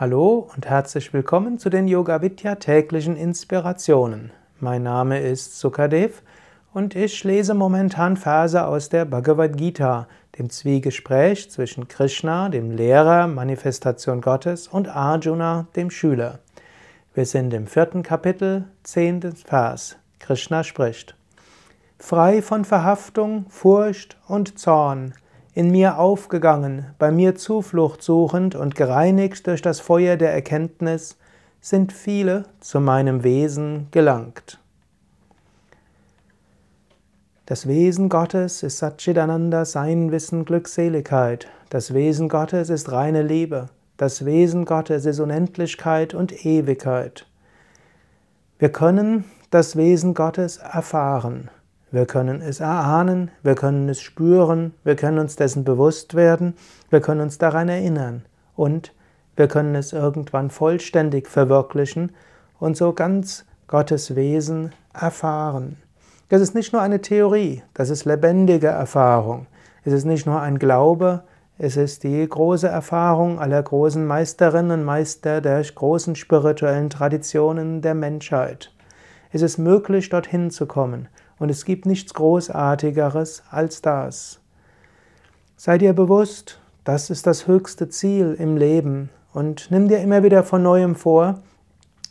Hallo und herzlich willkommen zu den Yoga Vidya täglichen Inspirationen. Mein Name ist Sukadev und ich lese momentan Verse aus der Bhagavad Gita, dem Zwiegespräch zwischen Krishna, dem Lehrer, Manifestation Gottes, und Arjuna, dem Schüler. Wir sind im vierten Kapitel, zehnten Vers. Krishna spricht. Frei von Verhaftung, Furcht und Zorn, in mir aufgegangen, bei mir Zuflucht suchend und gereinigt durch das Feuer der Erkenntnis, sind viele zu meinem Wesen gelangt. Das Wesen Gottes ist Satchitananda, Sein, Wissen, Glückseligkeit. Das Wesen Gottes ist reine Liebe. Das Wesen Gottes ist Unendlichkeit und Ewigkeit. Wir können das Wesen Gottes erfahren. Wir können es erahnen, wir können es spüren, wir können uns dessen bewusst werden, wir können uns daran erinnern und wir können es irgendwann vollständig verwirklichen und so ganz Gottes Wesen erfahren. Das ist nicht nur eine Theorie, das ist lebendige Erfahrung. Es ist nicht nur ein Glaube, es ist die große Erfahrung aller großen Meisterinnen und Meister der großen spirituellen Traditionen der Menschheit. Es ist möglich, dorthin zu kommen. Und es gibt nichts Großartigeres als das. Sei dir bewusst, das ist das höchste Ziel im Leben und nimm dir immer wieder von neuem vor,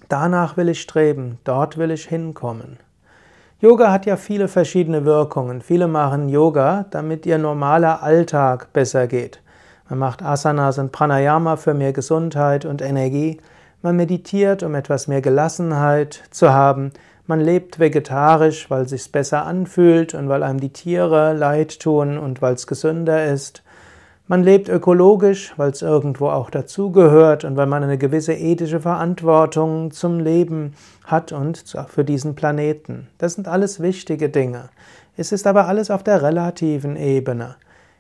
danach will ich streben, dort will ich hinkommen. Yoga hat ja viele verschiedene Wirkungen. Viele machen Yoga, damit ihr normaler Alltag besser geht. Man macht Asanas und Pranayama für mehr Gesundheit und Energie. Man meditiert, um etwas mehr Gelassenheit zu haben. Man lebt vegetarisch, weil es sich besser anfühlt und weil einem die Tiere leid tun und weil es gesünder ist. Man lebt ökologisch, weil es irgendwo auch dazugehört und weil man eine gewisse ethische Verantwortung zum Leben hat und für diesen Planeten. Das sind alles wichtige Dinge. Es ist aber alles auf der relativen Ebene.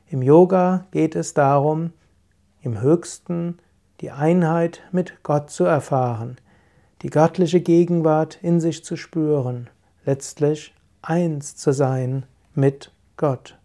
Im Yoga geht es darum, im Höchsten die Einheit mit Gott zu erfahren die göttliche Gegenwart in sich zu spüren, letztlich eins zu sein mit Gott.